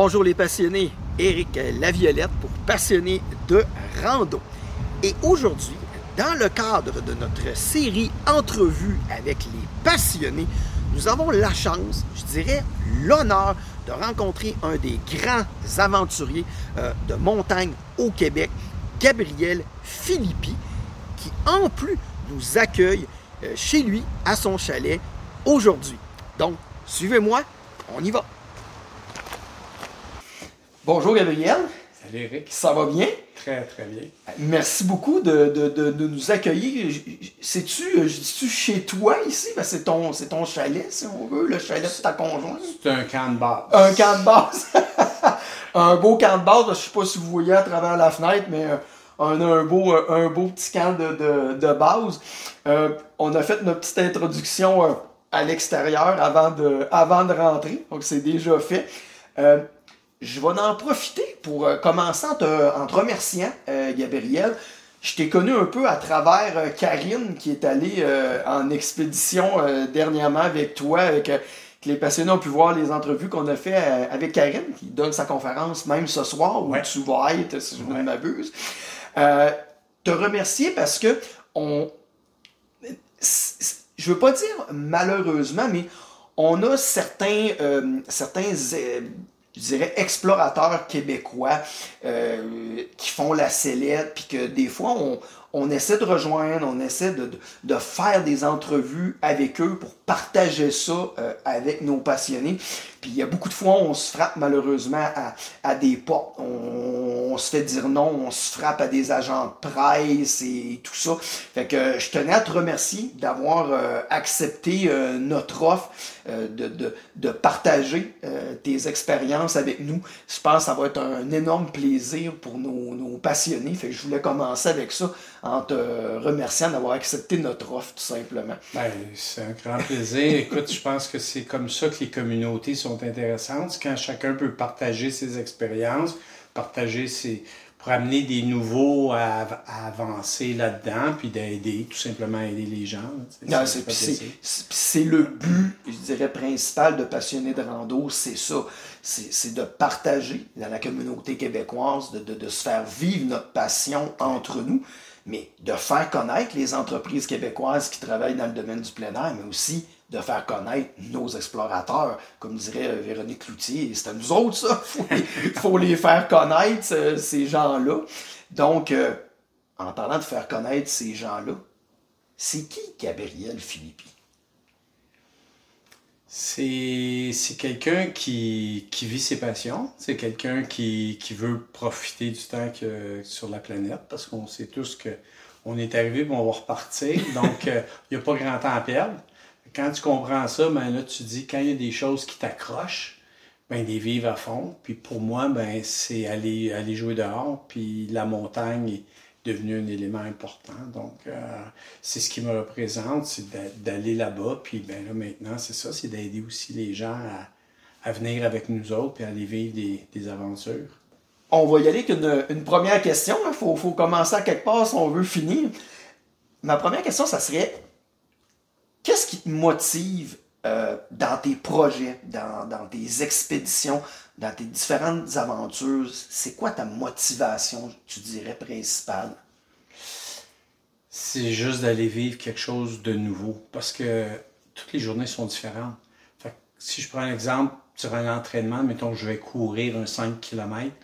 Bonjour les passionnés, Éric Laviolette pour Passionnés de rando. Et aujourd'hui, dans le cadre de notre série Entrevue avec les passionnés, nous avons la chance, je dirais l'honneur de rencontrer un des grands aventuriers euh, de montagne au Québec, Gabriel Philippi, qui en plus nous accueille euh, chez lui à son chalet aujourd'hui. Donc, suivez-moi, on y va. Bonjour Gabriel. Salut Eric. Ça va bien? Très, très bien. Merci beaucoup de, de, de, de nous accueillir. C'est-tu, euh, je dis-tu chez toi ici? Ben, c'est, ton, c'est ton chalet, si on veut, le chalet de ta conjointe. C'est un camp de base. Un camp de base. un beau camp de base. Je sais pas si vous voyez à travers la fenêtre, mais euh, on a un beau, euh, un beau petit camp de, de, de base. Euh, on a fait notre petite introduction à l'extérieur avant de, avant de rentrer. Donc, c'est déjà fait. Euh, je vais en profiter pour euh, commencer en te, en te remerciant, euh, Gabriel. Je t'ai connu un peu à travers euh, Karine qui est allée en expédition dernièrement avec toi, avec, que les passionnés ont pu voir les entrevues qu'on a fait avec Karine, qui donne sa conférence même ce soir, où Ouais. tu vas être, si je ne Ouais. m'abuse. Euh, te remercier parce que on. Je veux pas dire malheureusement, mais on a certains, euh, certains euh, je dirais, explorateurs québécois euh, qui font la sellette, puis que des fois, on, on essaie de rejoindre, on essaie de, de, faire des entrevues avec eux pour partager ça euh, avec nos passionnés. Puis il y a beaucoup de fois, on se frappe malheureusement à, à des portes. On, on se fait dire non, on se frappe à des agents de presse et tout ça. Fait que euh, je tenais à te remercier d'avoir euh, accepté euh, notre offre euh, de, de, de partager euh, tes expériences avec nous. Je pense que ça va être un énorme plaisir pour nos, nos passionnés. Fait que je voulais commencer avec ça en te remerciant d'avoir accepté notre offre, tout simplement. Ben, c'est un grand plaisir. Écoute, je pense que c'est comme ça que les communautés sont intéressantes. C'est quand chacun peut partager ses expériences, partager ses. pour amener des nouveaux à, à avancer là-dedans, puis d'aider, tout simplement aider les gens. là, c'est, le but, je dirais, principal de passionnés de rando, c'est ça. C'est, c'est de partager dans la communauté québécoise, de, de, de se faire vivre notre passion entre nous, mais de faire connaître les entreprises québécoises qui travaillent dans le domaine du plein air, mais aussi de faire connaître nos explorateurs, comme dirait euh, Véronique Cloutier. C'est à nous autres, ça. Il faut, les- faire connaître, ces gens-là. Donc, euh, en parlant de faire connaître ces gens-là, c'est qui Gabriel Philippi? C'est quelqu'un qui, qui vit ses passions. C'est quelqu'un qui, qui veut profiter du temps que, sur la planète parce qu'on sait tous que on est arrivé et on va repartir. Donc, euh, il n'y a pas grand temps à perdre. Quand tu comprends ça, ben là, tu dis quand il y a des choses qui t'accrochent, ben les vivre à fond. Puis pour moi, ben c'est aller, aller jouer dehors. Puis la montagne devenu un élément important. Donc, euh, c'est ce qui me représente, c'est d'a- d'aller là-bas. Puis ben là, maintenant, c'est ça, c'est d'aider aussi les gens à, venir avec nous autres puis à aller vivre des, aventures. On va y aller avec une, première question. Il faut, faut commencer à quelque part si on veut finir. Ma première question, ça serait qu'est-ce qui te motive euh, dans tes projets, dans, dans tes expéditions, dans tes différentes aventures? C'est quoi ta motivation, tu dirais, principale? C'est juste d'aller vivre quelque chose de nouveau parce que toutes les journées sont différentes. Si je prends un exemple, sur un entraînement, mettons je vais courir un 5 km,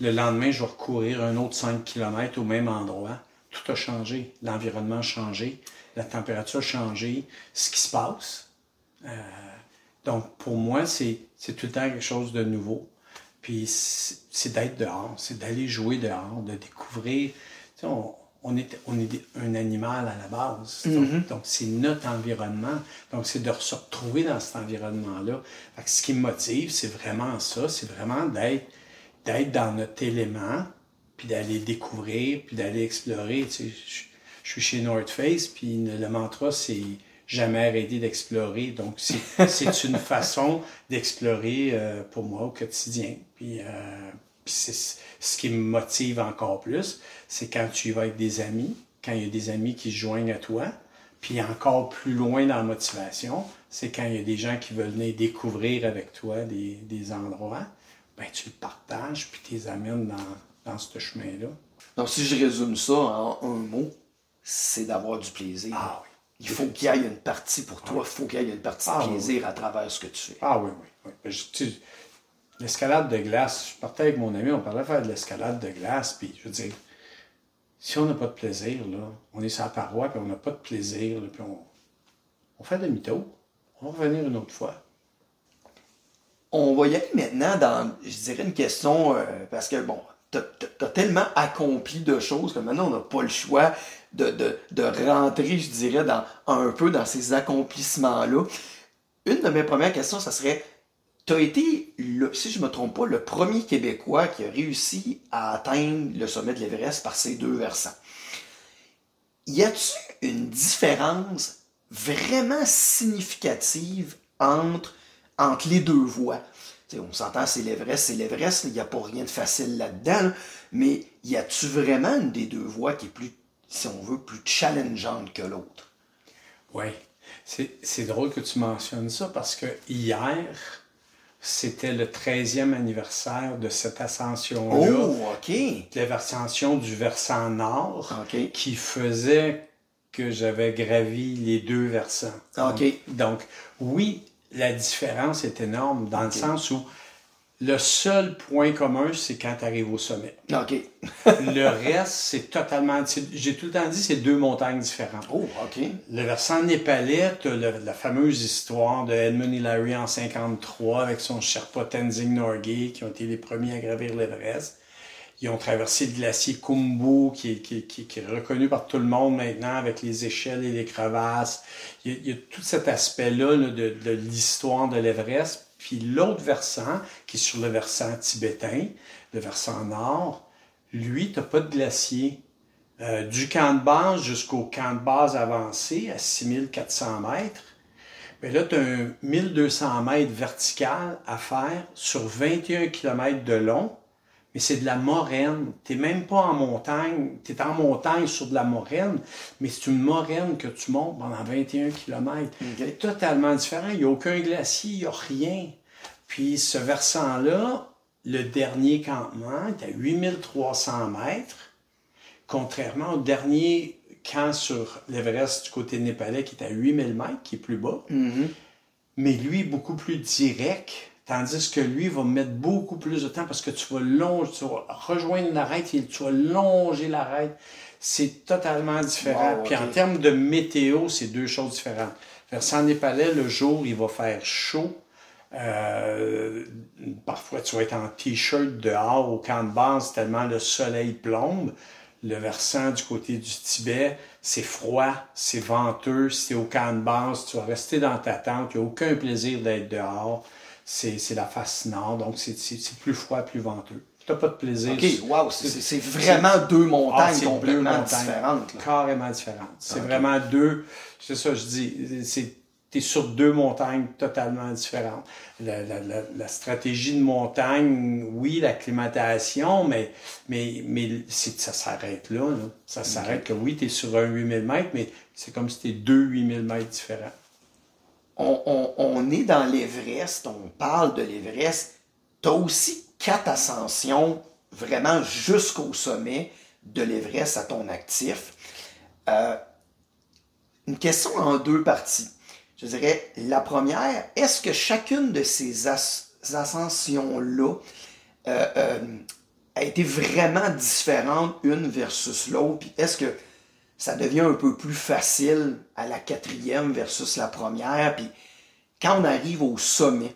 le lendemain, je vais recourir un autre 5 km au même endroit. Tout a changé. L'environnement a changé, la température a changé, ce qui se passe. Euh, donc, pour moi, c'est c'est tout le temps quelque chose de nouveau. Puis, c'est d'être dehors, c'est d'aller jouer dehors, de découvrir. Tu sais, on, on est, on est un animal à la base. Donc, donc, c'est notre environnement. Donc, c'est de se retrouver dans cet environnement-là. Ce qui me motive, c'est vraiment ça. C'est vraiment d'être d'être dans notre élément, puis d'aller découvrir, puis d'aller explorer. Tu sais, je, je suis chez North Face, puis le mantra, c'est jamais arrêter d'explorer. Donc, c'est une façon d'explorer euh, pour moi au quotidien. Puis, euh, puis ce qui me motive encore plus, c'est quand tu y vas avec des amis, quand il y a des amis qui se joignent à toi, puis encore plus loin dans la motivation, c'est quand il y a des gens qui veulent venir découvrir avec toi des, des endroits ben, tu le partages puis tu les amènes dans, dans ce chemin-là. Donc, si je résume ça en un mot, c'est d'avoir du plaisir. Ah oui. Il faut qu'il y ait une partie pour toi, il faut qu'il y ait une partie Ah de oui, plaisir à travers ce que tu fais. Ah oui, oui. oui. Ben, je- tu sais, L'escalade de glace, je partais avec mon ami, on parlait de faire de l'escalade de glace, puis je veux dire, si on n'a pas de plaisir, là, on est sur la paroi, puis on n'a pas de plaisir, là, puis on, on fait demi-tour. On va revenir une autre fois. On va y aller maintenant dans, je dirais, une question, euh, parce que, bon, t'as as tellement accompli de choses que maintenant, on n'a pas le choix de, de, de rentrer, je dirais, dans, un peu dans ces accomplissements-là. Une de mes premières questions, ça serait, tu as été, si je ne me trompe pas, le premier Québécois qui a réussi à atteindre le sommet de l'Everest par ces deux versants. Y a-t-il une différence vraiment significative entre, entre les deux voies? T'sais, on s'entend, c'est l'Everest, c'est l'Everest, il n'y a pas rien de facile là-dedans, là, mais y a-tu vraiment une des deux voies qui est plus, si on veut, plus challengeante que l'autre? Oui. C'est c'est drôle que tu mentionnes ça parce que hier, c'était le 13e anniversaire de cette ascension-là. Oh, OK. L'ascension du versant nord qui faisait que j'avais gravi les deux versants. OK. Donc, donc, oui, la différence est énorme dans le sens où le seul point commun, c'est quand tu arrives au sommet. OK. Le reste, c'est totalement... J'ai tout le temps dit, c'est deux montagnes différentes. Oh, OK. Le versant népalais, tu la fameuse histoire de Edmund Hillary en 53 avec son Sherpa Tenzing Norgay qui ont été les premiers à gravir l'Everest. Ils ont traversé le glacier Khumbu qui est, qui, qui- qui est reconnu par tout le monde maintenant avec les échelles et les crevasses. Il y a, il y a tout cet aspect-là là, de, de l'histoire de l'Everest. Puis l'autre versant, qui est sur le versant tibétain, le versant nord, lui, tu n'as pas de glacier. Euh, du camp de base jusqu'au camp de base avancé à 6400 mètres, mais là, tu as un 1200 mètres vertical à faire sur 21 km de long, mais c'est de la moraine. Tu n'es même pas en montagne, tu es en montagne sur de la moraine, mais c'est une moraine que tu montes pendant 21 km. OK. Totalement différent. Il n'y a aucun glacier, il n'y a rien. Puis ce versant-là, le dernier campement est à 8300 mètres contrairement au dernier camp sur l'Everest du côté népalais qui est à 8000 mètres, qui est plus bas, Mhm. mais lui beaucoup plus direct, tandis que lui va mettre beaucoup plus de temps parce que tu vas longer, tu vas rejoindre l'arête et tu vas longer l'arête. C'est totalement différent. Wow, Puis en termes de météo, c'est deux choses différentes. Versant népalais, le jour, il va faire chaud. Euh, parfois, tu vas être en t-shirt dehors au camp de base tellement le soleil plombe. Le versant du côté du Tibet, c'est froid, c'est venteux. Si tu es au camp de base, tu vas rester dans ta tente. Il n'y a aucun plaisir d'être dehors. C'est c'est la face nord, donc c'est plus froid, plus venteux. Tu n'as pas de plaisir. OK, wow, c'est- vraiment deux Ah, montagnes deux complètement montagnes différentes. là. Carrément différentes. C'est vraiment deux. C'est ça, je dis. C'est tu es sur deux montagnes totalement différentes. La, la- la- la stratégie de montagne, oui, l'acclimatation, mais, mais, mais c'est- ça s'arrête là, là. Ça s'arrête que oui, tu es sur un 8000 mètres, mais c'est comme si tu deux 8000 mètres différents. On, est dans l'Everest, on parle de l'Everest. Tu as aussi quatre ascensions vraiment jusqu'au sommet de l'Everest à ton actif. Euh, une question en deux parties. Je dirais, la première, est-ce que chacune de ces as- ascensions-là euh, euh, a été vraiment différente une versus l'autre? Est-ce ça devient un peu plus facile à la quatrième versus la première? Puis quand on arrive au sommet,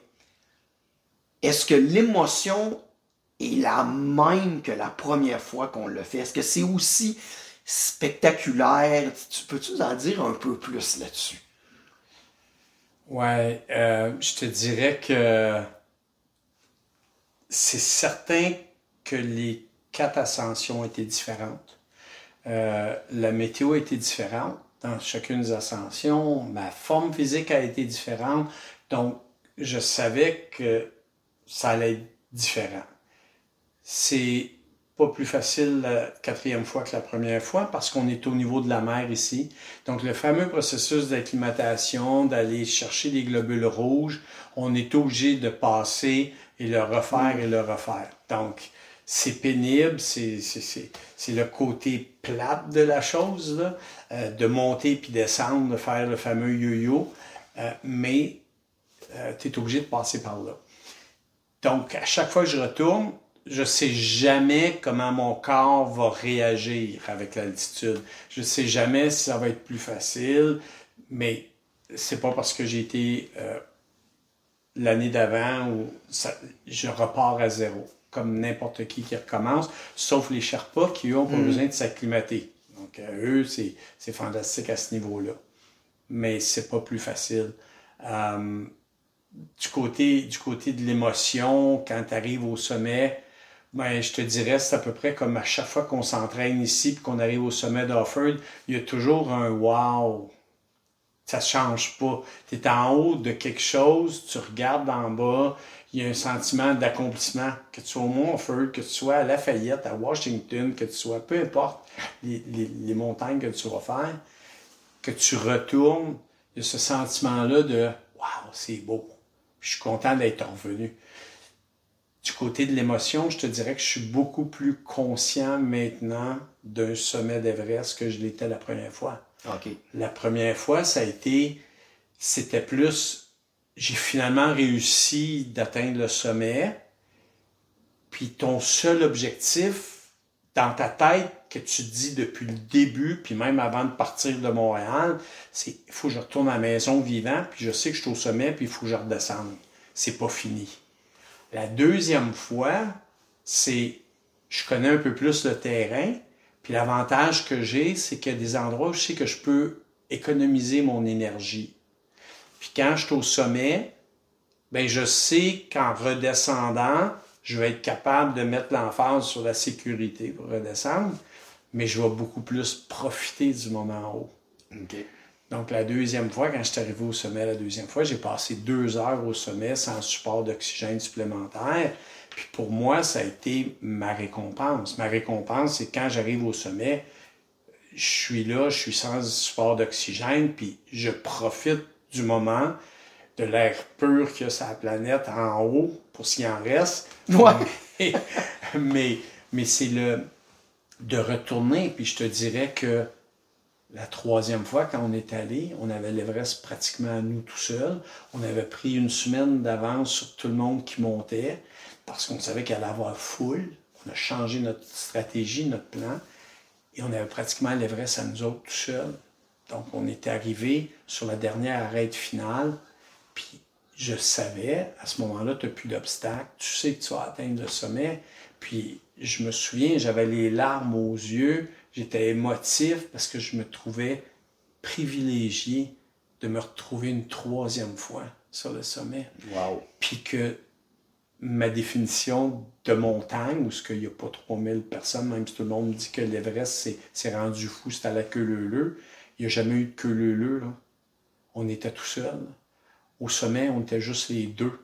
est-ce que l'émotion est la même que la première fois qu'on le fait? Est-ce que c'est aussi spectaculaire? Tu peux-tu en dire un peu plus là-dessus? Ouais, euh, je te dirais que c'est certain que les quatre ascensions étaient différentes. Euh, la météo a été différente dans chacune des ascensions. Ma forme physique a été différente. Donc, je savais que ça allait être différent. C'est pas plus facile la quatrième fois que la première fois parce qu'on est au niveau de la mer ici. Donc, le fameux processus d'acclimatation, d'aller chercher les globules rouges, on est obligé de passer et le refaire et le refaire. Donc, c'est pénible, c'est le côté plate de la chose, là, euh, de monter puis descendre, de faire le fameux yo-yo, euh, mais euh, tu es obligé de passer par là. Donc, à chaque fois que je retourne, je sais jamais comment mon corps va réagir avec l'altitude. Je sais jamais si ça va être plus facile, mais c'est pas parce que j'ai été l'année d'avant où je repars à zéro comme n'importe qui qui recommence, sauf les Sherpas qui, eux, ont pas mm. besoin de s'acclimater. Donc, euh, eux, c'est fantastique à ce niveau-là. Mais c'est pas plus facile. Euh, du, côté, du côté de l'émotion, quand tu arrives au sommet, ben, je te dirais, c'est à peu près comme à chaque fois qu'on s'entraîne ici et qu'on arrive au sommet d'Offord, il y a toujours un wow. Ça change pas. Tu es en haut de quelque chose, tu regardes en bas, il y a un sentiment d'accomplissement, que tu sois au Montfort, que tu sois à Lafayette, à Washington, que tu sois, peu importe les, montagnes que tu vas faire, que tu retournes, il y a ce sentiment-là de Waouh, c'est beau. Je suis content d'être revenu. Du côté de l'émotion, je te dirais que je suis beaucoup plus conscient maintenant d'un sommet d'Everest que je l'étais la première fois. La première fois, ça a été, c'était plus j'ai finalement réussi d'atteindre le sommet. Puis ton seul objectif dans ta tête que tu dis depuis le début, puis même avant de partir de Montréal, c'est il faut que je retourne à la maison vivant, puis je sais que je suis au sommet, puis il faut que je redescende. C'est pas fini. La deuxième fois, c'est je connais un peu plus le terrain, puis l'avantage que j'ai, c'est qu'il y a des endroits où je sais que je peux économiser mon énergie. Puis quand je suis au sommet, ben je sais qu'en redescendant, je vais être capable de mettre l'emphase sur la sécurité pour redescendre, mais je vais beaucoup plus profiter du moment haut. Donc, la deuxième fois, quand je suis arrivé au sommet la deuxième fois, j'ai passé deux heures au sommet sans support d'oxygène supplémentaire. Puis pour moi, ça a été ma récompense. Ma récompense, c'est quand j'arrive au sommet, je suis là, je suis sans support d'oxygène, puis je profite du moment, de l'air pur qu'il y a sur la planète en haut, pour s'il en reste. Mais, mais, c'est le de retourner, puis je te dirais que la troisième fois, quand on est allé, on avait l'Everest pratiquement à nous tout seuls. On avait pris une semaine d'avance sur tout le monde qui montait parce qu'on savait qu'il allait avoir foule. On a changé notre stratégie, notre plan, et on avait pratiquement l'Everest à nous autres tout seuls. Donc, on était arrivé sur la dernière arrête finale, puis je savais, à ce moment-là, tu n'as plus d'obstacle, tu sais que tu vas atteindre le sommet. Puis, je me souviens, j'avais les larmes aux yeux, j'étais émotif parce que je me trouvais privilégié de me retrouver une troisième fois sur le sommet. Wow. Puis que ma définition de montagne, où il n'y a pas 3000 personnes, même si tout le monde dit que l'Everest, c'est rendu fou, c'est à la queue leu il n'y a jamais eu de queue leu. On était tout seul. Au sommet, on était juste les deux.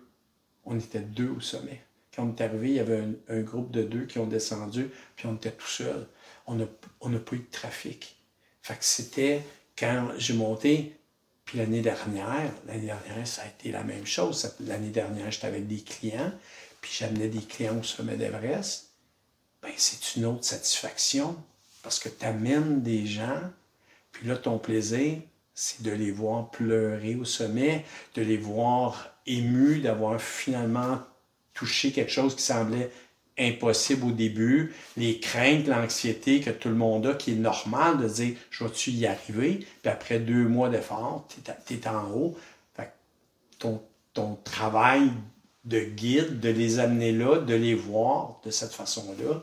On était deux au sommet. Quand on est arrivé, il y avait un, groupe de deux qui ont descendu, puis on était tout seul. On n'a on pas eu de trafic. Fait c'était quand j'ai monté, puis l'année dernière, l'année dernière, ça a été la même chose. L'année dernière, j'étais avec des clients, puis j'amenais des clients au sommet d'Everest. Ben, c'est une autre satisfaction parce que tu amènes des gens puis là, ton plaisir, c'est de les voir pleurer au sommet, de les voir émus, d'avoir finalement touché quelque chose qui semblait impossible au début, les craintes, l'anxiété que tout le monde a, qui est normal de dire je vais-tu y arriver, puis après deux mois d'effort, tu es, en haut. ton, ton travail de guide, de les amener là, de les voir de cette façon-là,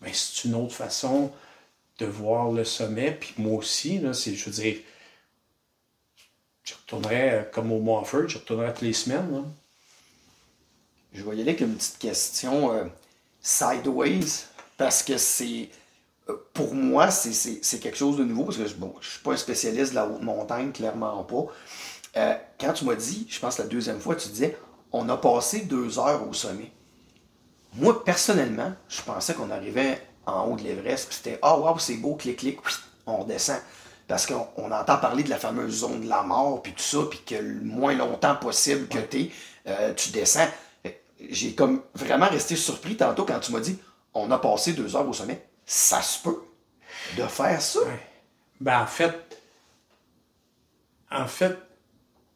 ben, c'est une autre façon de voir le sommet. Puis moi aussi, là, c'est, je veux dire, je retournerais euh, comme au Montfort, je retournerais toutes les semaines. Je vais y aller avec une petite question euh, sideways, parce que c'est. Euh, pour moi, c'est quelque chose de nouveau, parce que bon, je ne suis pas un spécialiste de la haute montagne, clairement pas. quand tu m'as dit, je pense la deuxième fois, tu disais, on a passé deux heures au sommet. Moi, personnellement, je pensais qu'on arrivait en haut de l'Everest, puis c'était Ah, oh, waouh, c'est beau, clic, clic, on redescend. Parce qu'on entend parler de la fameuse zone de la mort, puis tout ça, puis que le moins longtemps possible que es, euh, tu descends. j'ai comme vraiment resté surpris tantôt quand tu m'as dit on a passé deux heures au sommet. Ça se peut de faire ça. Ben, en fait, en fait,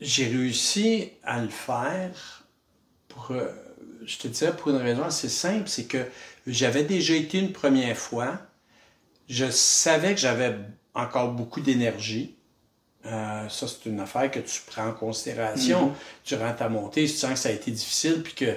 j'ai réussi à le faire pour, euh, je te dirais, pour une raison assez simple, c'est que j'avais déjà été une première fois. Je savais que j'avais encore beaucoup d'énergie. Euh, ça, c'est une affaire que tu prends en considération Tu mm-hmm. durant ta montée. Si tu sens que ça a été difficile, puis que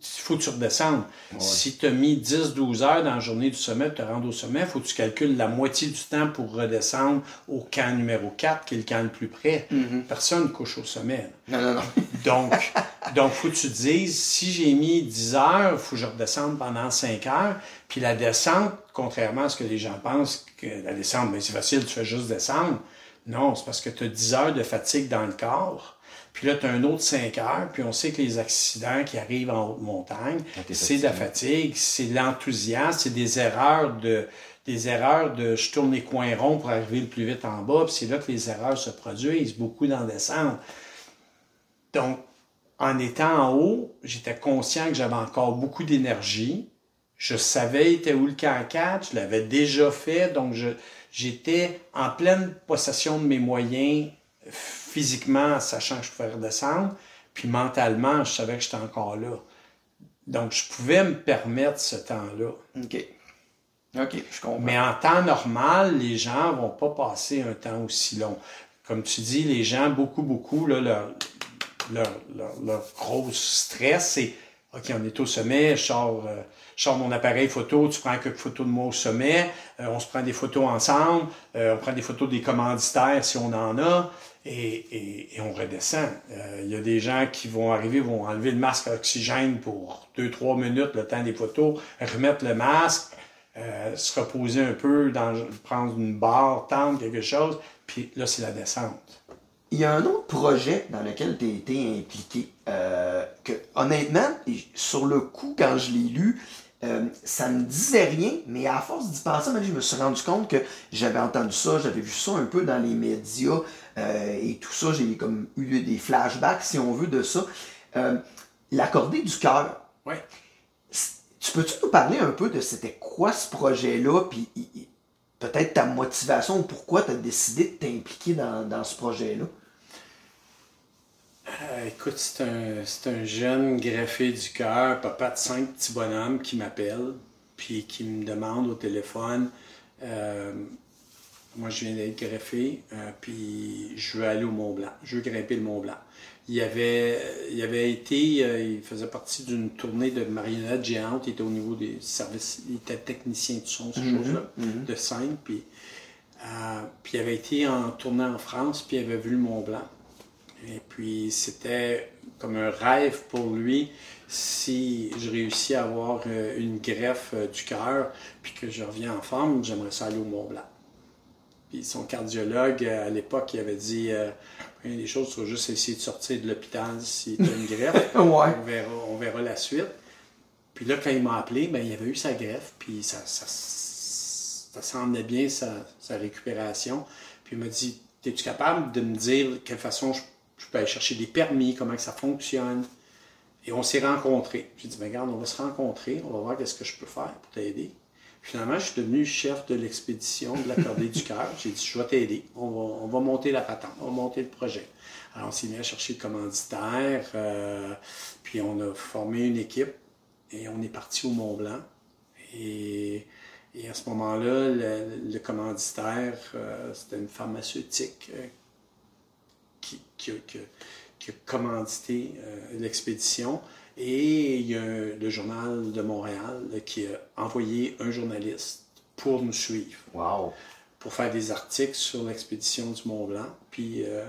faut que tu redescendes. Si tu as mis 10-12 heures dans la journée du sommet pour te rendre au sommet, il faut que tu calcules la moitié du temps pour redescendre au camp numéro 4, qui est le camp le plus près. Mm-hmm. Personne ne couche au sommet. Non, non, non. donc, donc, faut que tu te dises, si j'ai mis 10 heures, il faut que je redescende pendant 5 heures. Puis la descente, contrairement à ce que les gens pensent, que la descente, ben, c'est facile, tu fais juste descendre. Non, c'est parce que tu as 10 heures de fatigue dans le corps puis là, tu as un autre 5 heures, puis on sait que les accidents qui arrivent en haute montagne, c'est de la fatigue, c'est de l'enthousiasme, c'est des erreurs de des erreurs de je tourne les coins ronds pour arriver le plus vite en bas, puis c'est là que les erreurs se produisent, beaucoup dans descente. Donc, en étant en haut, j'étais conscient que j'avais encore beaucoup d'énergie. Je savais était où le camp 4, je l'avais déjà fait, donc j'étais en pleine possession de mes moyens physiquement, sachant que je pouvais redescendre, puis mentalement, je savais que j'étais encore là. Donc, je pouvais me permettre ce temps-là. OK. OK, je comprends. Mais en temps normal, les gens vont pas passer un temps aussi long. Comme tu dis, les gens, beaucoup, beaucoup, là, leur, leur, gros stress, c'est OK, on est au sommet, je sors, euh, mon appareil photo, tu prends quelques photos de moi au sommet, euh, on se prend des photos ensemble, euh, on prend des photos des commanditaires si on en a et, on redescend. Euh, il y a des gens qui vont arriver, vont enlever le masque à oxygène pour 2-3 minutes, le temps des photos, remettre le masque, euh, se reposer un peu, prendre une barre, tendre quelque chose, puis là, c'est la descente. Il y a un autre projet dans lequel tu as été impliqué, euh, honnêtement, sur le coup, quand je l'ai lu, euh, ça me disait rien, mais à force d'y penser, je me suis rendu compte que j'avais entendu ça, j'avais vu ça un peu dans les médias euh, et tout ça. J'ai comme eu des flashbacks, si on veut, de ça. Euh, L'accordé du cœur. Ouais. Tu peux-tu nous parler un peu de c'était quoi ce projet-là, puis peut-être ta motivation ou pourquoi tu as décidé de t'impliquer dans, dans ce projet-là? Euh, écoute, c'est un, un, jeune greffé du cœur, papa de cinq petits bonhommes qui m'appelle, puis qui me demande au téléphone euh, Moi, je viens d'être greffé, euh, puis je veux aller au Mont Blanc, je veux grimper le Mont Blanc. Il avait, il avait été, il faisait partie d'une tournée de marionnettes géantes, il était au niveau des services, il était technicien de son, ces mm-hmm, choses-là, mm-hmm. de scène, puis, puis il avait été en tournée en France, puis il avait vu le Mont Blanc. Et puis, c'était comme un rêve pour lui si je réussis à avoir euh, une greffe euh, du cœur, puis que je reviens en forme, j'aimerais ça aller au Mont Blanc. Puis son cardiologue, euh, à l'époque, il avait dit une des choses, tu vas juste essayer de sortir de l'hôpital si tu as une greffe. on, verra, on verra la suite. Puis là, quand il m'a appelé, ben, il avait eu sa greffe, puis ça, ça, ça semblait bien sa, sa récupération. Puis il m'a dit Es-tu capable de me dire de quelle façon je je peux aller chercher des permis, comment que ça fonctionne. Et on s'est rencontrés. J'ai dit, ben, regarde, on va se rencontrer, on va voir qu'est-ce que je peux faire pour t'aider. Finalement, je suis devenu chef de l'expédition de la Cordée du Cœur. J'ai dit, je vais t'aider. On va, monter la patente, on va monter le projet. Alors, on s'est mis à chercher le commanditaire, euh, puis on a formé une équipe et on est parti au Mont Blanc. Et, à ce moment-là, le, commanditaire, euh, c'était une pharmaceutique euh, qui, a, commandité euh, l'expédition. Et il y a le journal de Montréal qui a envoyé un journaliste pour nous suivre. Wow. Pour faire des articles sur l'expédition du Mont Blanc. Puis, euh,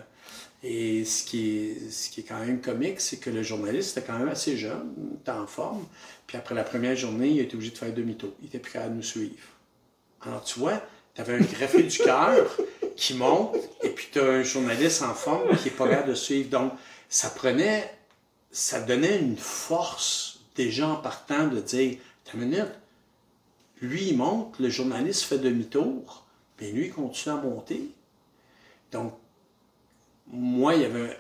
et ce qui, est, ce qui est quand même comique, c'est que le journaliste était quand même assez jeune, était en forme. Puis après la première journée, il a été obligé de faire demi-tour. Il était plus capable de nous suivre. Alors tu vois, tu avais un greffé du cœur qui monte, et puis tu as un journaliste en forme qui n'est pas capable de suivre. Donc, ça prenait, ça donnait une force déjà en partant de dire, ta minute, lui il monte, le journaliste fait demi-tour, mais lui il continue à monter. Donc, moi, il y avait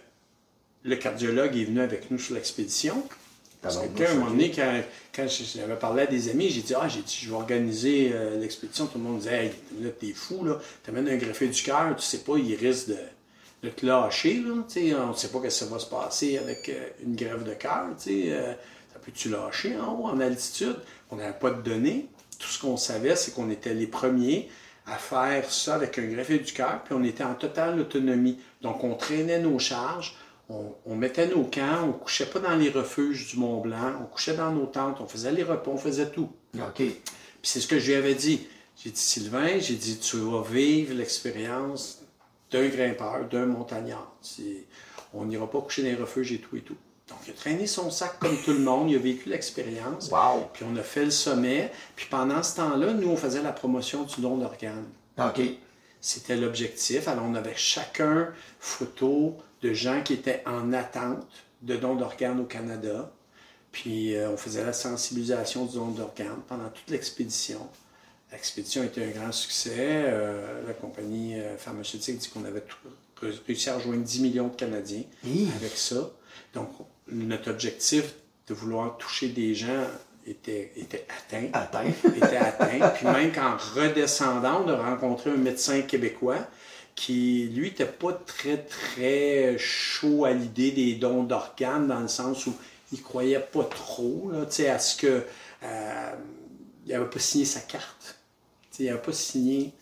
le cardiologue est venu avec nous sur l'expédition. Parce que un moment donné, quand, quand j'avais parlé à des amis, j'ai dit Ah, j'ai dit, je vais organiser euh, l'expédition. Tout le monde disait Hey, là, t'es fou, là. T'amènes un greffé du cœur, tu sais pas, il risque de, de te lâcher, là. on ne sait pas ce que ça va se passer avec euh, une grève de cœur, euh, ça peut-tu lâcher en haut, en altitude? On n'avait pas de données. Tout ce qu'on savait, c'est qu'on était les premiers à faire ça avec un greffé du cœur, puis on était en totale autonomie. Donc, on traînait nos charges, on, mettait nos camps, on couchait pas dans les refuges du Mont Blanc, on couchait dans nos tentes, on faisait les repas, on faisait tout. OK. Puis c'est ce que je lui avais dit. J'ai dit, Sylvain, j'ai dit, tu vas vivre l'expérience d'un grimpeur, d'un montagnard. On n'ira pas coucher dans les refuges et tout et tout. Donc, il a traîné son sac comme tout le monde, il a vécu l'expérience. Wow. Puis on a fait le sommet. Puis pendant ce temps-là, nous, on faisait la promotion du don d'organes. OK. C'était l'objectif. Alors, on avait chacun photo de gens qui étaient en attente de dons d'organes au Canada. Puis euh, on faisait la sensibilisation du don d'organes pendant toute l'expédition. L'expédition était un grand succès. Euh, la compagnie euh, pharmaceutique dit qu'on avait réussi à rejoindre 10 millions de Canadiens avec ça. Donc, notre objectif de vouloir toucher des gens était, était atteint. Atteint. était atteint. Puis même qu'en redescendant, on a rencontré un médecin québécois qui, lui, n'était pas très, très chaud à l'idée des dons d'organes, dans le sens où il croyait pas trop là, à ce que euh, il n'avait pas signé sa carte. il n'avait pas signé.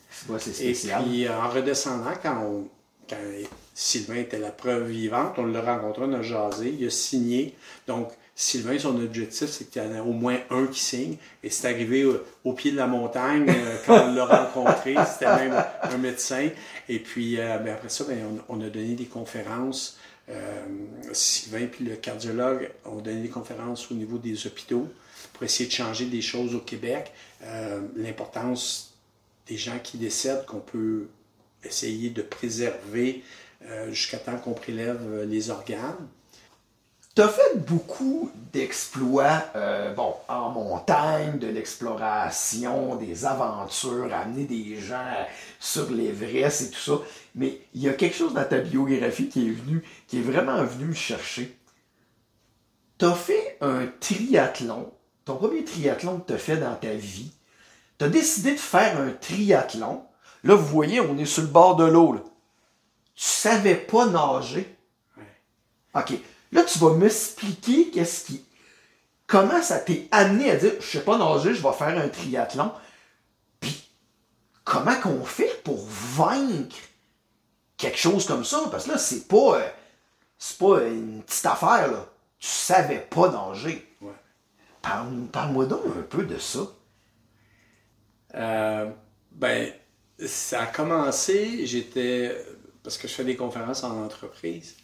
Et puis, en redescendant, quand, quand Sylvain était la preuve vivante, on l'a rencontré, on a jasé, il a signé. Donc, Sylvain, son objectif, c'est qu'il y en ait au moins un qui signe. Et c'est arrivé au, pied de la montagne euh, quand on l'a rencontré. C'était même un médecin. Et puis, euh, ben, après ça, ben, on, a donné des conférences. Euh, Sylvain et le cardiologue ont donné des conférences au niveau des hôpitaux pour essayer de changer des choses au Québec. L'importance des gens qui décèdent, qu'on peut essayer de préserver jusqu'à temps qu'on prélève les organes. Tu as fait beaucoup d'exploits euh, bon, en montagne, de l'exploration, des aventures, amener des gens sur l'Everest et tout ça. Mais il y a quelque chose dans ta biographie qui est venu, qui est vraiment venu me chercher. Tu as fait un triathlon, ton premier triathlon que tu as fait dans ta vie. Tu as décidé de faire un triathlon. Là, vous voyez, on est sur le bord de l'eau. Tu savais pas nager. OK. Là, tu vas m'expliquer qu'est-ce qui. Comment ça t'est amené à dire je sais pas nager, je vais faire un triathlon. Puis comment qu'on fait pour vaincre quelque chose comme ça? Parce que là, c'est pas. Euh, c'est pas une petite affaire, là. Tu savais pas nager. Ouais. Parle-moi donc un peu de ça. Euh, ben, ça a commencé, j'étais. Parce que je fais des conférences en entreprise.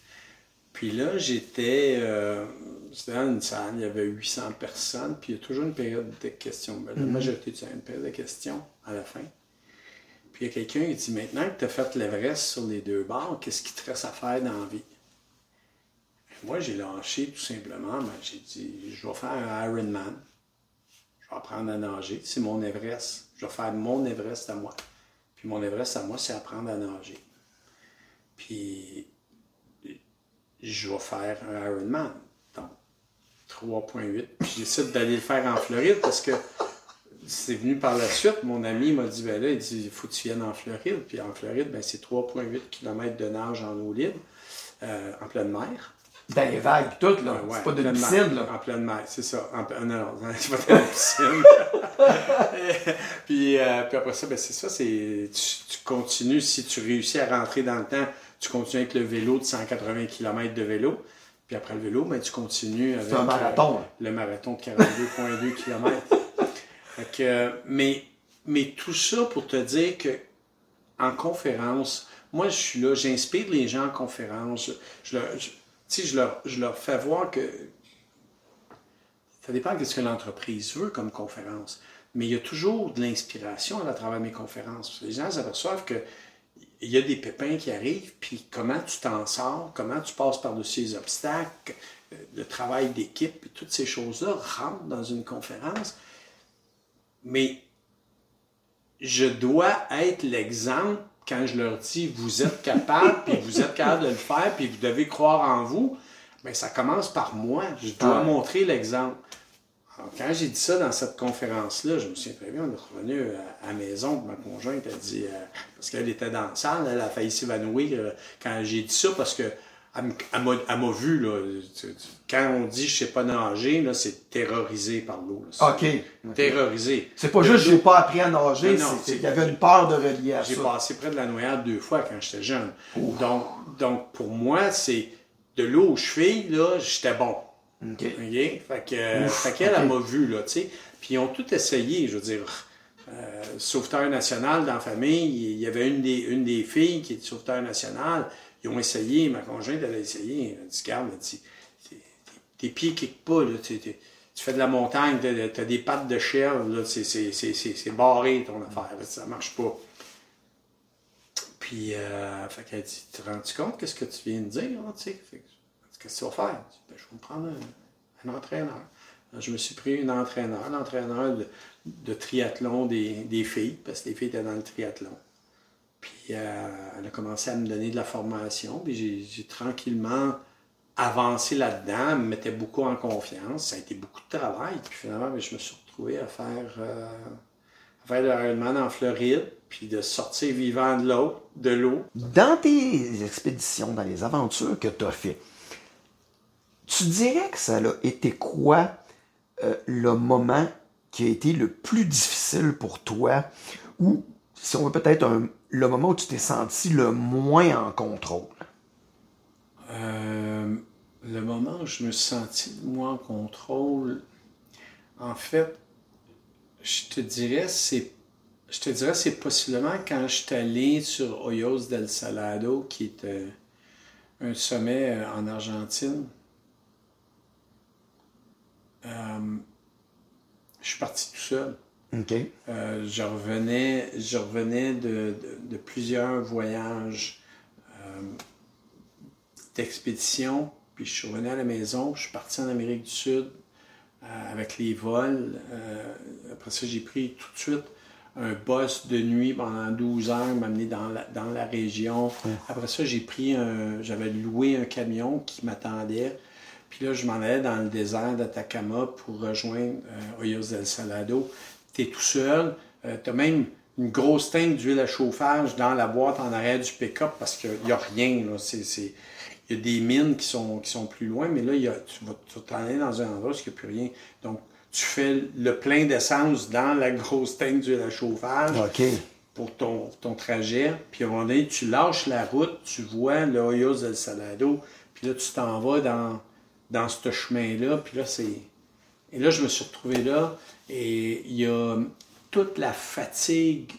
Puis là, j'étais euh, c'était dans une salle, il y avait 800 personnes, puis il y a toujours une période de questions. Ben, la mm-hmm. majorité du une période de questions à la fin. Puis il y a quelqu'un qui dit Maintenant que tu as fait l'Everest sur les deux bords, qu'est-ce qui te reste à faire dans la vie? Moi, j'ai lâché tout simplement, ben, j'ai dit Je vais faire un Ironman. Je vais apprendre à nager. C'est mon Everest. Je vais faire mon Everest à moi. Puis mon Everest à moi, c'est apprendre à nager. Puis je vais faire un Ironman. Donc, 3.8. Puis j'essaie d'aller le faire en Floride parce que c'est venu par la suite. Mon ami m'a dit, ben là, il dit, faut que tu viennes en Floride. Puis en Floride, ben, c'est 3.8 km de nage en eau libre, euh, en pleine mer. Dans les vagues, tout, là. c'est pas de piscine, là. En pleine mer, c'est ça. En, non, non, c'est pas de la piscine. puis, euh, puis, après ça, ben, c'est ça. C'est, tu, tu, continues, si tu réussis à rentrer dans le temps, tu continues avec le vélo de 180 km de vélo. Puis après le vélo, ben, tu continues avec un marathon, euh, le marathon de 42,2 km. mais, mais tout ça pour te dire que en conférence, moi je suis là, j'inspire les gens en conférence. Je, je, leur, je leur fais voir que ça dépend de ce que l'entreprise veut comme conférence. Mais il y a toujours de l'inspiration à travers mes conférences. Les gens s'aperçoivent que il y a des pépins qui arrivent, puis comment tu t'en sors, comment tu passes par-dessus les obstacles, euh, le travail d'équipe, toutes ces choses-là rentrent dans une conférence. Mais je dois être l'exemple quand je leur dis vous êtes capable, puis vous êtes capable de le faire, puis vous devez croire en vous. Mais ça commence par moi. Je dois Ah. montrer l'exemple. Alors, quand j'ai dit ça dans cette conférence-là, je me souviens très bien, on est revenu à, la maison, ma conjointe a dit, euh, parce qu'elle était dans la salle, elle a failli s'évanouir euh, quand j'ai dit ça, parce que elle, m'a- vu, là, quand on dit je sais pas nager, là, c'est terrorisé par l'eau. OK. Terrorisé. C'est pas De juste j'ai pas appris à nager, c'est- c'est- il y avait une peur de relier à J'ai passé près de la noyade deux fois quand j'étais jeune. Donc, donc, pour moi, c'est de l'eau aux chevilles, là, j'étais bon. OK. OK? Fait que, Ouf, fait qu'elle, ok. elle m'a vu, là, tu sais. Puis ils ont tout essayé, je veux dire. Euh, sauveteur national dans la famille, il y avait une des, une des filles qui est sauveteur national. Ils ont essayé, ma conjointe, elle a essayé. Elle a dit, Garde, elle dit, tes, pieds kickent pas, là, tu, tu- tu fais de la montagne, tu as, des pattes de chèvre, là, c'est, c'est, c'est, c'est, c'est barré ton affaire, là, ça marche pas. Puis, euh, fait qu'elle dit, tu te rends compte qu'est-ce que tu viens de dire, là, tu sais? Qu'est-ce que tu vas faire? Je Ben, vais me prendre un, entraîneur. Je me suis pris un entraîneur, l'entraîneur de, triathlon des, des filles, parce que les filles étaient dans le triathlon. Puis euh, elle a commencé à me donner de la formation, puis j'ai, tranquillement avancé là-dedans, me mettait beaucoup en confiance. Ça a été beaucoup de travail, puis finalement, je me suis retrouvé à faire, euh, à faire en Floride, puis de sortir vivant de l'eau. Dans tes expéditions, dans les aventures que tu as fait, tu dirais que ça a été quoi euh, le moment qui a été le plus difficile pour toi? Ou, si on veut peut-être, le moment où tu t'es senti le moins en contrôle? Euh, le moment où je me suis senti moi en contrôle, en fait, je te dirais, c'est c'est possiblement quand je suis allé sur Hoyos del Salado, qui est euh, un sommet en Argentine. Euh, je suis parti tout seul. Euh, je revenais, je revenais de, de- de plusieurs voyages euh, d'expédition, puis je suis revenu à la maison, je suis parti en Amérique du Sud euh, avec les vols. Après ça, j'ai pris tout de suite un boss de nuit pendant 12 heures, m'amener dans la, dans la région. Après ça, j'ai pris un, j'avais loué un camion qui m'attendait. Puis là, je m'en allais dans le désert d'Atacama pour rejoindre euh, Hoyos del Salado. Tu es tout seul. tu as même une grosse tank d'huile à chauffage dans la boîte en arrière du pick-up parce qu'il n'y a rien. Il y a des mines qui sont, qui sont plus loin, mais là, il y a, tu vas t'en aller dans un endroit où il n'y a plus rien. Donc, tu fais le plein d'essence dans la grosse tank d'huile à chauffage OK. pour ton, ton trajet. Puis à un moment donné, tu lâches la route, tu vois le Hoyos del Salado, puis là, tu t'en vas dans, dans ce chemin-là, puis là, c'est... Et là, je me suis retrouvé là, et il y a toute la fatigue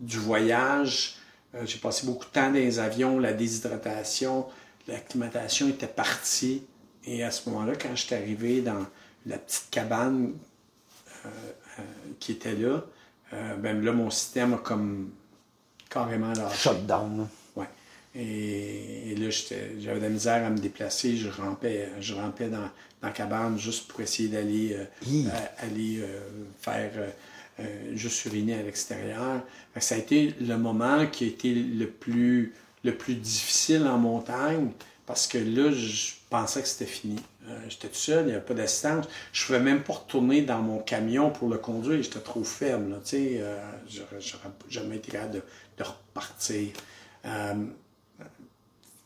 du voyage. Euh, J'ai passé beaucoup de temps dans les avions, la déshydratation, l'acclimatation était partie. Et à ce moment-là, quand je suis arrivé dans la petite cabane euh, euh, qui était là, ben là, mon système a comme carrément lâché. Shutdown. Et, et là, j'avais de la misère à me déplacer. Je rampais, je rampais dans, dans la cabane juste pour essayer d'aller euh, euh, aller euh, faire euh, juste uriner à l'extérieur. Ça a été le moment qui a été le plus, le plus difficile en montagne parce que là, je pensais que c'était fini. J'étais tout seul, il n'y avait pas d'assistance. Je ne pouvais même pas retourner dans mon camion pour le conduire. J'étais trop faible. tu sais, j'aurais jamais été capable de, de repartir.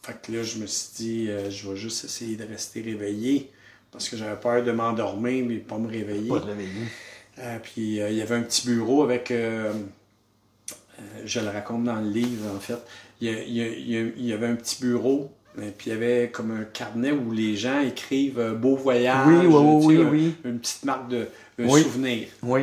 Fait que là, je me suis dit, euh, je vais juste essayer de rester réveillé parce que j'avais peur de m'endormir mais pas me réveiller. Pas de réveiller. Euh, puis euh, il y avait un petit bureau avec. je le raconte dans le livre, en fait. Il y, a- il y a- il y a- il y avait un petit bureau, euh, puis il y avait comme un carnet où les gens écrivent Beau voyage. Oui, oui, oui, un- oui. Une petite marque de un Oui. souvenir. Oui.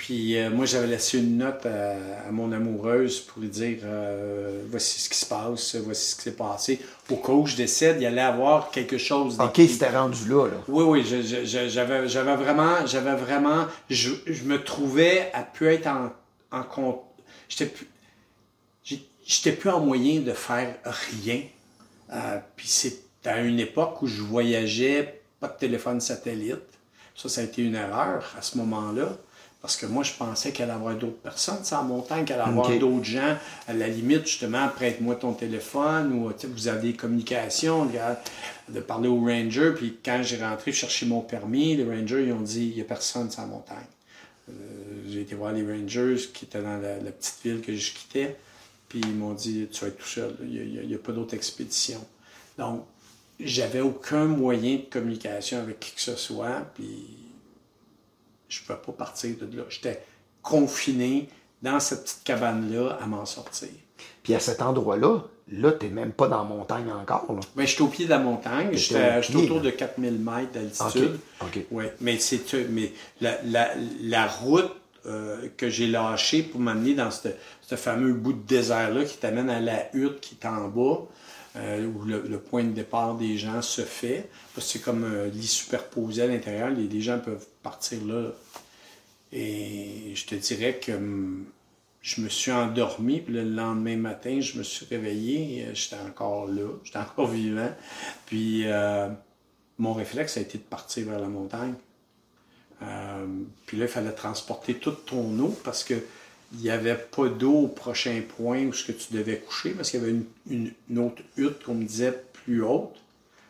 Puis euh, moi, j'avais laissé une note à, à mon amoureuse pour lui dire euh, voici ce qui se passe, voici ce qui s'est passé. Au cas où je décède, il allait avoir quelque chose OK, c'était rendu là, là. Oui, oui, j'avais, vraiment, j'avais vraiment, je, je me trouvais à pu être en, en compte. J'étais plus, j'ai- j'étais plus en moyen de faire rien. Euh, puis c'est à une époque où je voyageais, pas de téléphone satellite. Ça, ça a été une erreur à ce moment-là. Parce que moi, je pensais qu'elle allait avoir d'autres personnes sans montagne, qu'elle allait avoir d'autres gens. À la limite, justement, prête-moi ton téléphone ou vous avez des communications, regarde, de parler au ranger. Puis quand j'ai rentré chercher mon permis, les rangers, ils ont dit il n'y a personne sans montagne. Euh, j'ai été voir les rangers qui étaient dans la, la petite ville que je quittais. Puis ils m'ont dit tu vas être tout seul, il n'y a, pas d'autre expédition. Donc, j'avais aucun moyen de communication avec qui que ce soit. Puis je ne pouvais pas partir de là. J'étais confiné dans cette petite cabane-là à m'en sortir. Puis à cet endroit-là, là, t'es même pas dans la montagne encore. Là. Mais j'étais au pied de la montagne. J'étais autour de 4000 mètres d'altitude. OK. Ouais, mais c'est mais la, la, la route euh, que j'ai lâchée pour m'amener dans ce ce fameux bout de désert-là qui t'amène à la hutte qui est en bas, euh, où le, point de départ des gens se fait. Parce que c'est comme un lit superposé à l'intérieur. Les, gens peuvent partir là. Et je te dirais que hum, je me suis endormi, puis le lendemain matin, je me suis réveillé, euh, j'étais encore là, j'étais encore vivant. Puis euh, mon réflexe a été de partir vers la montagne. Euh, puis là, il fallait transporter toute ton eau parce que il n'y avait pas d'eau au prochain point où ce que tu devais coucher parce qu'il y avait une, autre hutte qu'on me disait plus haute,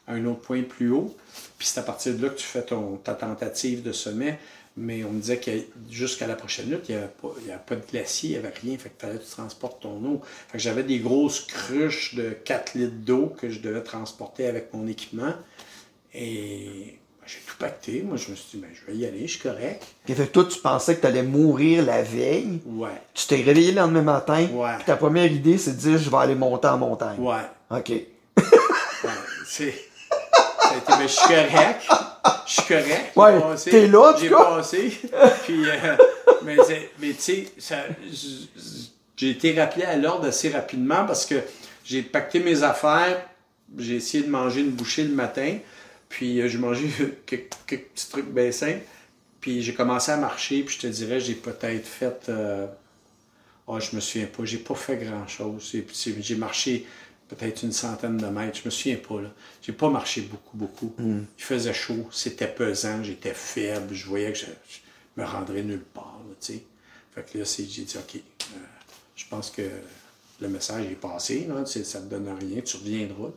à un autre point plus haut. Puis c'est à partir de là que tu fais ton, ta tentative de sommet. Mais on me disait que jusqu'à la prochaine hutte, il n'y avait, pas- de glacier, il n'y avait rien. Fait que fallait que tu transportes ton eau. Fait que j'avais des grosses cruches de 4 litres d'eau que je devais transporter avec mon équipement. Et j'ai tout pacté. Moi, je me suis dit, ben, je vais y aller, je suis correct. Et fait que toi, tu pensais que t'allais mourir la veille? Ouais, Tu t'es réveillé le lendemain matin? Ouais. Puis ta première idée, c'est de dire je vais aller monter en montagne. ouais. OK. Ouais, c'est. ça a été- mais je suis correct. Je suis correct. Ouais, passé- t'es là, J'ai passé. Puis, euh, mais mais tu sais, j'ai été rappelé à l'ordre assez rapidement parce que j'ai pacté mes affaires. J'ai essayé de manger une bouchée le matin. Puis, euh, j'ai mangé quelques, quelques petits trucs bien simples. Puis, j'ai commencé à marcher. Puis, je te dirais, j'ai peut-être fait. euh, ah, je me souviens pas, j'ai pas fait grand-chose. J'ai marché peut-être une centaine de mètres, je me souviens pas. là. J'ai pas marché beaucoup, beaucoup. Il faisait chaud, c'était pesant, j'étais faible, je voyais que je, je me rendrais nulle part. là. Fait que là, j'ai dit, OK, euh, je pense que le message est passé, là, ça te donne rien, tu reviendras.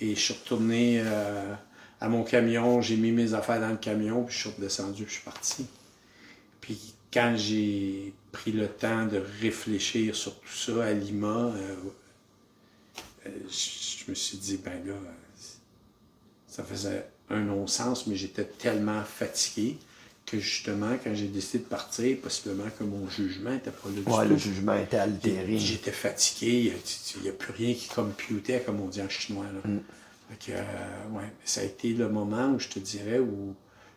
Et je suis retourné euh, à mon camion, j'ai mis mes affaires dans le camion, puis je suis redescendu, puis je suis parti. Puis quand j'ai pris le temps de réfléchir sur tout ça à Lima, euh, euh, je, je me suis dit, ben là, ça faisait un non-sens, mais j'étais tellement fatigué que justement, quand j'ai décidé de partir, possiblement que mon jugement n'était pas là du Ouais, tout. le jugement était altéré. J'étais fatigué, il n'y a plus rien qui computait, comme on dit en chinois. Là. Mm. Fait que, euh, ouais, ça a été le moment où je te dirais où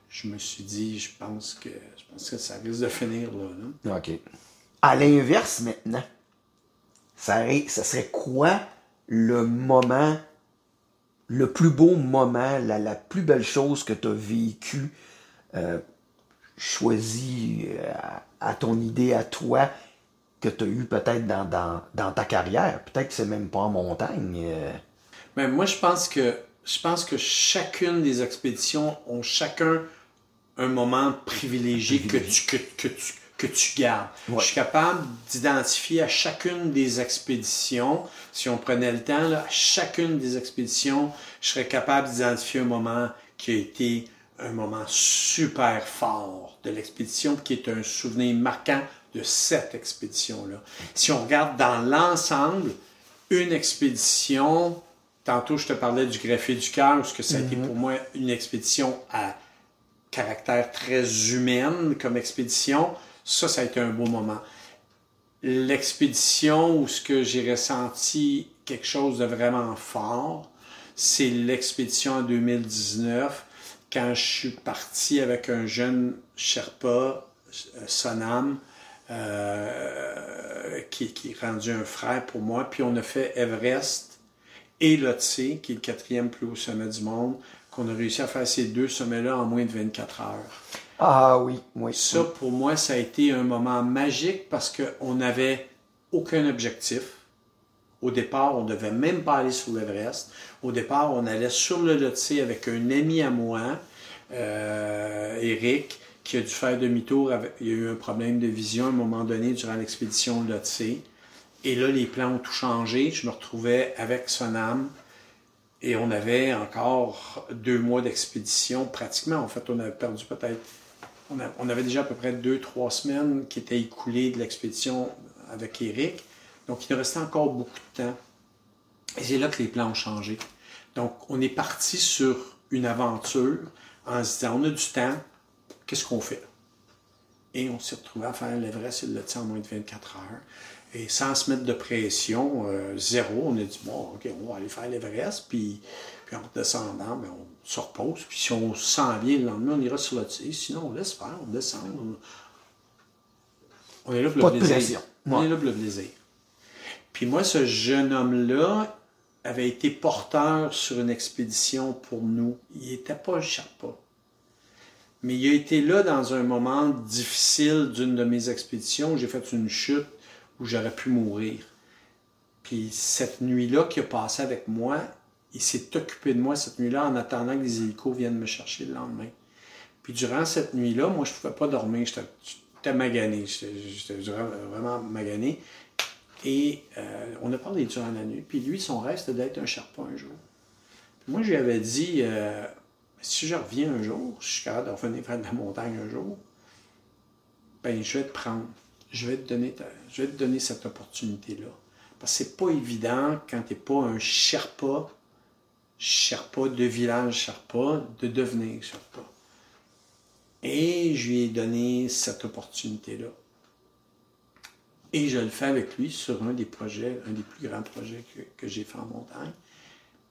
je me suis dit, je pense que je pense que ça risque de finir là. là. OK. À l'inverse, maintenant, ça, serait quoi le moment, le plus beau moment, la, la plus belle chose que tu as vécu, euh, choisi euh, à, à ton idée, à toi, que tu as eu peut-être dans, dans, dans ta carrière? Peut-être que c'est même pas en montagne. euh. Mais moi, je pense que je pense que chacune des expéditions ont chacun un moment privilégié que tu, que, que tu, que tu gardes. Ouais. Je suis capable d'identifier à chacune des expéditions, si on prenait le temps, là, à chacune des expéditions, je serais capable d'identifier un moment qui a été un moment super fort de l'expédition, qui est un souvenir marquant de cette expédition-là. Si on regarde dans l'ensemble, une expédition, tantôt je te parlais du greffé du cœur, parce que ça a été pour moi une expédition à caractère très humaine comme expédition, ça, ça a été un beau moment. L'expédition où ce que j'ai ressenti quelque chose de vraiment fort, c'est l'expédition en 2019, quand je suis parti avec un jeune Sherpa, euh, Sonam, euh, qui, qui est rendu un frère pour moi, puis on a fait Everest et Lhotse, qui est le quatrième plus haut sommet du monde, qu'on a réussi à faire ces deux sommets-là en moins de 24 heures. Ah oui, oui. Ça, pour moi, ça a été un moment magique parce qu'on n'avait aucun objectif. Au départ, on ne devait même pas aller sur l'Everest. Au départ, on allait sur le Lhotse avec un ami à moi, euh, Eric, qui a dû faire demi-tour. Il y a eu un problème de vision à un moment donné durant l'expédition Lotse. Et là, les plans ont tout changé. Je me retrouvais avec Sonam et on avait encore deux mois d'expédition pratiquement. En fait, on avait perdu peut-être. On, avait déjà à peu près deux, trois semaines qui étaient écoulées de l'expédition avec Eric. Donc, il nous restait encore beaucoup de temps. Et c'est là que les plans ont changé. Donc, on est parti sur une aventure en se disant on a du temps, qu'est-ce qu'on fait? Et on s'est retrouvé à faire l'Everest et le en moins de 24 heures. Et sans se mettre de pression, euh, zéro, on a dit bon, OK, on va aller faire l'Everest, puis, puis en descendant, ben, on se repose. Puis si on se sent bien le lendemain, on ira sur le Sinon, on laisse faire, on descend. On, est là pour le plaisir. On est là pour le plaisir. Puis moi, ce jeune homme-là avait été porteur sur une expédition pour nous. Il n'était pas Sherpa. Mais il a été là dans un moment difficile d'une de mes expéditions. J'ai fait une chute où j'aurais pu mourir. Puis cette nuit-là qu'il a passé avec moi, il s'est occupé de moi cette nuit-là en attendant que les hélicos viennent me chercher le lendemain. Puis durant cette nuit-là, moi, je ne pouvais pas dormir. J'étais magané. J'étais vraiment magané. Et euh, on a parlé durant la nuit. Puis lui, son rêve, c'était d'être un Sherpa un jour. Moi, je lui avais dit euh, si je reviens un jour, je suis capable de revenir faire de la montagne un jour, ben je vais te prendre. Je vais te donner, je vais te donner cette opportunité-là. Parce que c'est pas évident quand tu n'es pas un Sherpa, Sherpa de village Sherpa, de devenir Sherpa. Et je lui ai donné cette opportunité-là. Et je le fais avec lui sur un des projets, un des plus grands projets que, j'ai fait en montagne.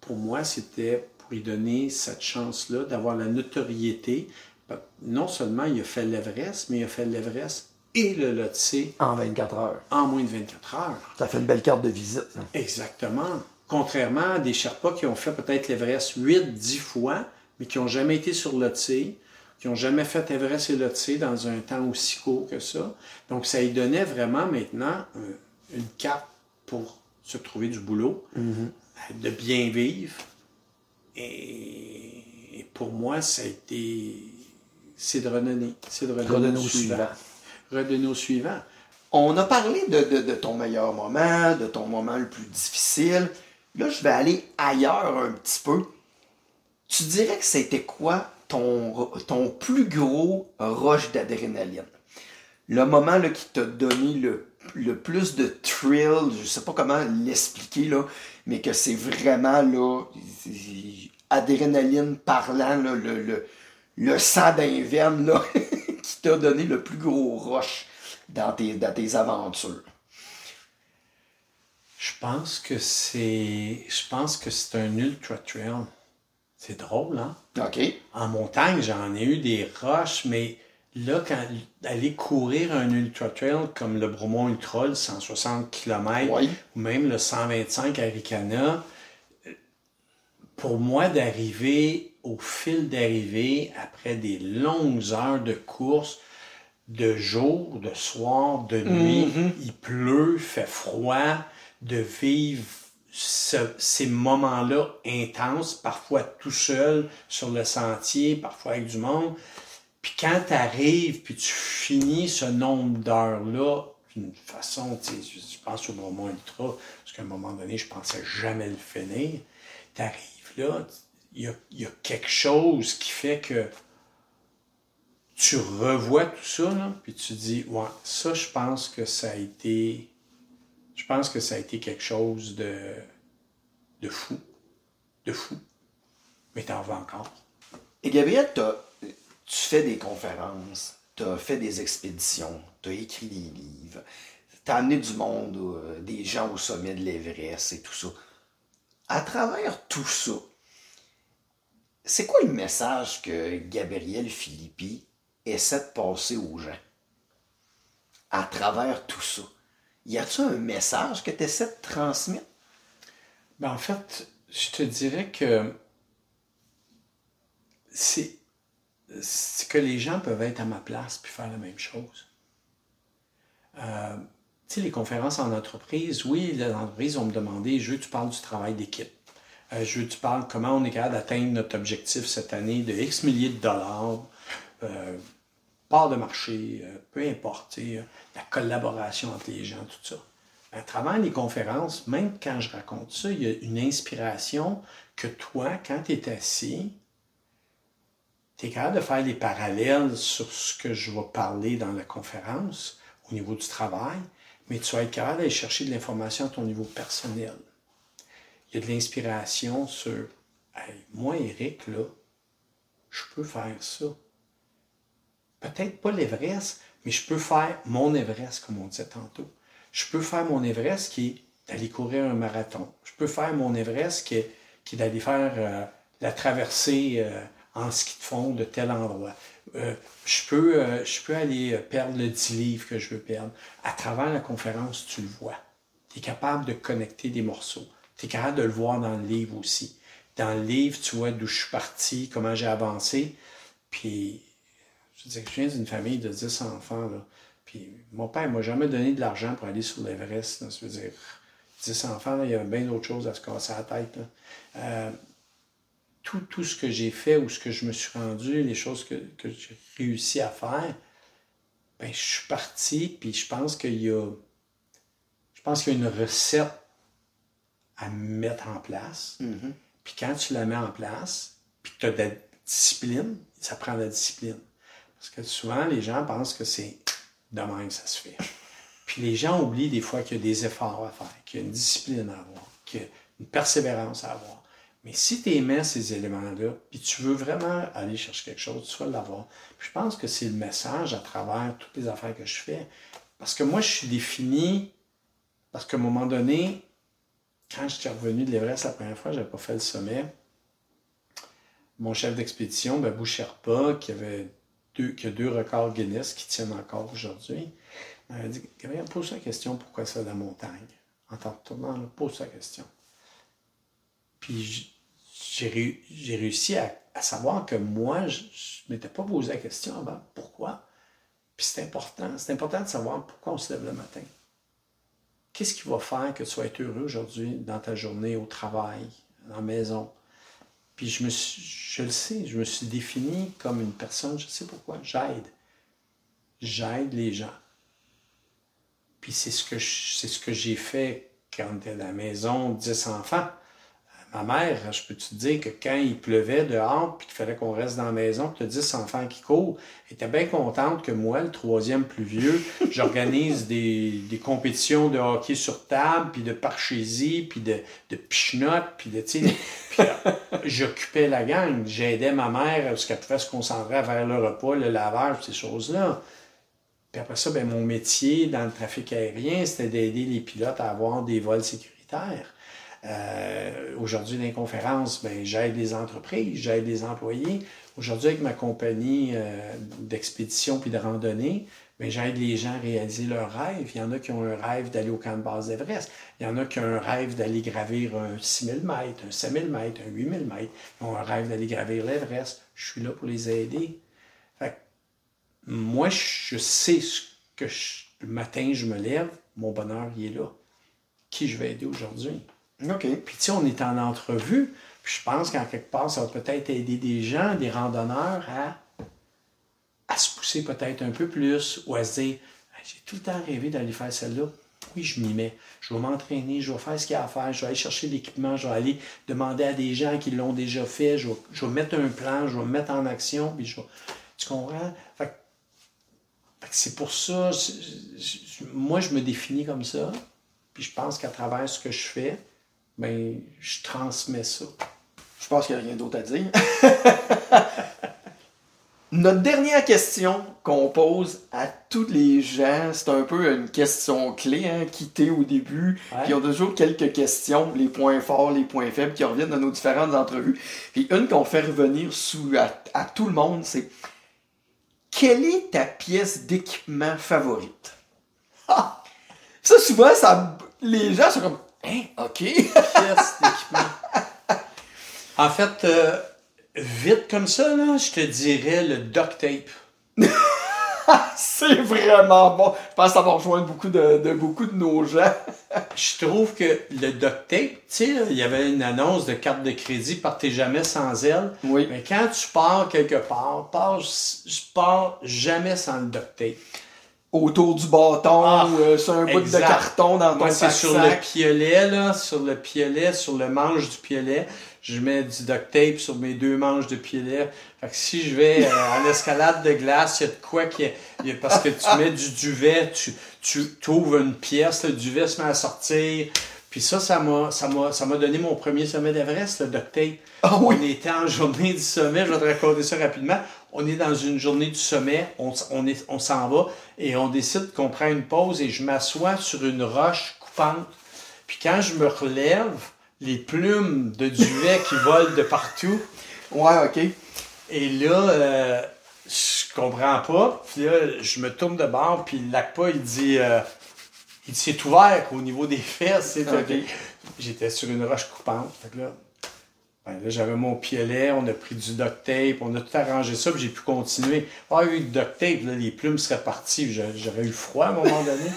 Pour moi, c'était pour lui donner cette chance-là d'avoir la notoriété. Non seulement il a fait l'Everest, mais il a fait l'Everest et le Lotse. En 24 heures. En moins de 24 heures. Ça fait une belle carte de visite. Exactement. Contrairement à des Sherpas qui ont fait peut-être l'Everest 8, 10 fois, mais qui n'ont jamais été sur Lotse, qui n'ont jamais fait Everest et Lotse dans un temps aussi court que ça. Donc, ça lui donnait vraiment maintenant une carte pour se trouver du boulot, mm-hmm. de bien vivre. Et, pour moi, ça a été. C'est de redonner. C'est de redonner, au suivant. Redonner au suivant. On a parlé de, de, ton meilleur moment, de ton moment le plus difficile. Là, je vais aller ailleurs un petit peu. Tu dirais que c'était quoi ton, plus gros rush d'adrénaline. Le moment là, qui t'a donné le, plus de thrill, je sais pas comment l'expliquer, là, mais que c'est vraiment là, adrénaline parlant, le, le, sang d'inverne qui t'a donné le plus gros rush dans tes, dans tes aventures. Je pense que c'est. Je pense que c'est un ultra trail. C'est drôle, hein? OK. En montagne, j'en ai eu des roches, mais là, quand aller courir un ultra trail comme le Bromont Ultra, le 160 km, ou même le 125 Aricana, pour moi, d'arriver au fil d'arrivée, après des longues heures de course, de jour, de soir, de nuit, mm-hmm. il pleut, fait froid, de vivre ces moments-là intenses, parfois tout seul sur le sentier, parfois avec du monde. Puis quand tu arrives, puis tu finis ce nombre d'heures-là, d'une façon, je pense au moment ultra, parce qu'à un moment donné, je pensais jamais le finir. Tu arrives là, il y a, quelque chose qui fait que tu revois tout ça, là, puis tu dis, ouais, ça, je pense que ça a été je pense que ça a été quelque chose de, fou. De fou. Mais t'en veux encore. Et Gabriel, tu fais des conférences, tu as fait des expéditions, tu as écrit des livres, tu as amené du monde, euh, des gens au sommet de l'Everest et tout ça. À travers tout ça, c'est quoi le message que Gabriel Philippi essaie de passer aux gens? À travers tout ça? Y a-t-il un message que tu essaies de transmettre? Ben, en fait, je te dirais que c'est que les gens peuvent être à ma place puis faire la même chose. Euh, tu sais, les conférences en entreprise, oui, les entreprises vont me demander, je veux que tu parles du travail d'équipe. Euh, je veux que tu parles comment on est capable d'atteindre notre objectif cette année de X milliers de dollars. Euh, part de marché, euh, peu importe, euh, la collaboration entre les gens, tout ça. À travers les conférences, même quand je raconte ça, il y a une inspiration que toi, quand tu es assis, tu es capable de faire des parallèles sur ce que je vais parler dans la conférence au niveau du travail, mais tu vas être capable d'aller chercher de l'information à ton niveau personnel. Il y a de l'inspiration sur moi, Eric, là, je peux faire ça. Peut-être pas l'Everest, mais je peux faire mon Everest, comme on disait tantôt. Je peux faire mon Everest qui est d'aller courir un marathon. Je peux faire mon Everest qui est, d'aller faire euh, la traversée euh, en ski de fond de tel endroit. Euh, je, peux, je peux aller perdre le 10 livres que je veux perdre. À travers la conférence, tu le vois. Tu es capable de connecter des morceaux. Tu es capable de le voir dans le livre aussi. Dans le livre, tu vois d'où je suis parti, comment j'ai avancé. Puis, je veux dire, je viens d'une famille de 10 enfants. Là. Puis, mon père ne m'a jamais donné de l'argent pour aller sur l'Everest. Je veux dire, 10 enfants, là, il y a bien d'autres choses à se casser la tête. Euh, tout, tout, ce que j'ai fait ou ce que je me suis rendu, les choses que, que j'ai réussi à faire, ben, je suis parti, puis je pense qu'il y a. Je pense qu'il y a une recette à mettre en place. Mm-hmm. Puis quand tu la mets en place, puis que tu as de la discipline, ça prend de la discipline. Parce que souvent, les gens pensent que c'est de même que ça se fait. Puis les gens oublient des fois qu'il y a des efforts à faire, qu'il y a une discipline à avoir, qu'il y a une persévérance à avoir. Mais si tu aimais ces éléments-là, puis tu veux vraiment aller chercher quelque chose, tu vas l'avoir. Puis je pense que c'est le message à travers toutes les affaires que je fais. Parce que moi, je suis défini, parce qu'à un moment donné, quand je suis revenu de l'Everest la première fois, je n'avais pas fait le sommet. Mon chef d'expédition, Babou Sherpa, qui, avait deux, qui a deux records Guinness qui tiennent encore aujourd'hui, m'avait dit Gabriel, pose la question pourquoi ça la montagne? En t'entendant, pose la question. Puis j'ai réussi à, savoir que moi, je ne m'étais pas posé la question avant pourquoi? Puis c'est important. C'est important de savoir pourquoi on se lève le matin. Qu'est-ce qui va faire que tu être heureux aujourd'hui dans ta journée, au travail, en maison? Puis je me je le sais, je me suis défini comme une personne, je sais pourquoi, j'aide. J'aide les gens. Puis c'est ce que j'ai fait quand j'étais à la maison, 10 enfants. Ma mère, je peux te dire que quand il pleuvait dehors, puis qu'il fallait qu'on reste dans la maison, que tu as 10 enfants qui courent, elle était bien contente que moi, le troisième plus vieux, j'organise des, compétitions de hockey sur table, puis de parchésie, puis de, de puis de, puis j'occupais la gang. J'aidais ma mère parce qu'elle pouvait se concentrer vers le repas, le lavage, ces choses-là. Puis après ça, ben, mon métier dans le trafic aérien, c'était d'aider les pilotes à avoir des vols sécuritaires. Euh, aujourd'hui, dans les conférences, ben, j'aide les entreprises, j'aide les employés. Aujourd'hui, avec ma compagnie euh, d'expédition puis de randonnée, ben, j'aide les gens à réaliser leurs rêves. Il y en a qui ont un rêve d'aller au camp de base d'Everest. Il y en a qui ont un rêve d'aller gravir un 6000 mètres, un 5000 mètres, un 8000 mètres. Ils ont un rêve d'aller gravir l'Everest. Je suis là pour les aider. Moi, je sais ce que le matin, je me lève, mon bonheur, il est là. Qui je vais aider aujourd'hui? OK. Puis, tu sais, on est en entrevue. Puis, je pense qu'en quelque part, ça va peut-être aider des gens, des randonneurs, à, à se pousser peut-être un peu plus ou à se dire j'ai tout le temps rêvé d'aller faire celle-là. Oui, je m'y mets. Je vais m'entraîner, je vais faire ce qu'il y a à faire, je vais aller chercher l'équipement, je vais aller demander à des gens qui l'ont déjà fait, je vais, mettre un plan, je vais me mettre en action, puis je vais... Tu comprends? Fait, c'est pour ça, moi, je me définis comme ça, puis je pense qu'à travers ce que je fais, ben, je transmets ça. Je pense qu'il n'y a rien d'autre à dire. Notre dernière question qu'on pose à tous les gens, c'est un peu une question clé, hein, quitter au début, qui ont toujours quelques questions, les points forts, les points faibles, qui reviennent dans nos différentes entrevues. Puis une qu'on fait revenir sous, à, tout le monde, c'est quelle est ta pièce d'équipement favorite? Ah! Ça, souvent, ça, les gens sont comme Hein? OK. D'équipement. En fait, euh, vite comme ça, là, je te dirais le duct tape. c'est vraiment bon. Je pense que ça va rejoindre beaucoup de, de beaucoup de nos gens. Je trouve que le duct tape, tu sais, il y avait une annonce de carte de crédit, partez jamais sans elle. Oui. Mais quand tu pars quelque part, pars, je pars jamais sans le duct tape. Autour du bâton, Ah, euh, sur un bout de carton dans ton Moi, c'est sac sur le piolet, là, sur le piolet, sur le manche du piolet. Je mets du duct tape sur mes deux manches de piolet. Fait que si je vais euh, en escalade de glace, il y a de quoi qui est, il y a- parce que tu mets du duvet, tu, tu ouvres une pièce, le duvet se met à sortir. Puis ça, ça m'a, ça m'a, ça m'a donné mon premier sommet d'Everest, le duct tape. Ah oui. On était en journée du sommet, je vais te raconter ça rapidement. On est dans une journée du sommet, on, on, est, on s'en va et on décide qu'on prend une pause et je m'assois sur une roche coupante. Puis quand je me relève, les plumes de duvet qui volent de partout. Ouais, ok. Et là, euh, je comprends pas. Puis là, je me tourne de bord, puis l'ACPA, il dit, euh, il dit, c'est ouvert au niveau des fesses. c'est Ok. J'étais sur une roche coupante. Fait que là, ben là, j'avais mon piolet, on a pris du duct tape, on a tout arrangé ça, puis j'ai pu continuer. Ah, eu du duct tape, là, les plumes seraient parties, puis j'a- j'aurais eu froid à un moment donné.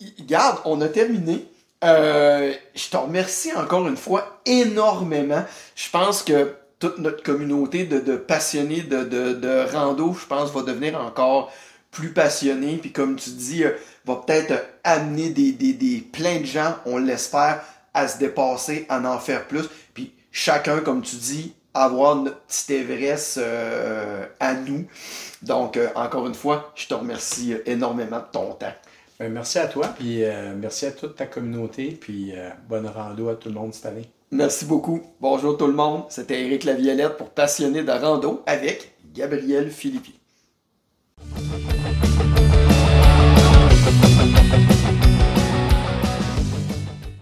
Regarde, on a terminé. Euh, je te remercie encore une fois énormément. Je pense que toute notre communauté de, de passionnés de, de, de rando, je pense, va devenir encore plus passionnée. Puis comme tu dis, euh, va peut-être amener des, des, des plein de gens, on l'espère, à se dépasser, à en faire plus. Puis chacun, comme tu dis, avoir notre petit Everest euh, à nous. Donc, euh, encore une fois, je te remercie euh, énormément de ton temps. Ben, merci à toi, puis euh, merci à toute ta communauté, puis bonne rando à tout le monde cette année. Merci beaucoup. Bonjour tout le monde. C'était Eric Laviolette pour Passionné de rando avec Gabriel Philippi. Thank you.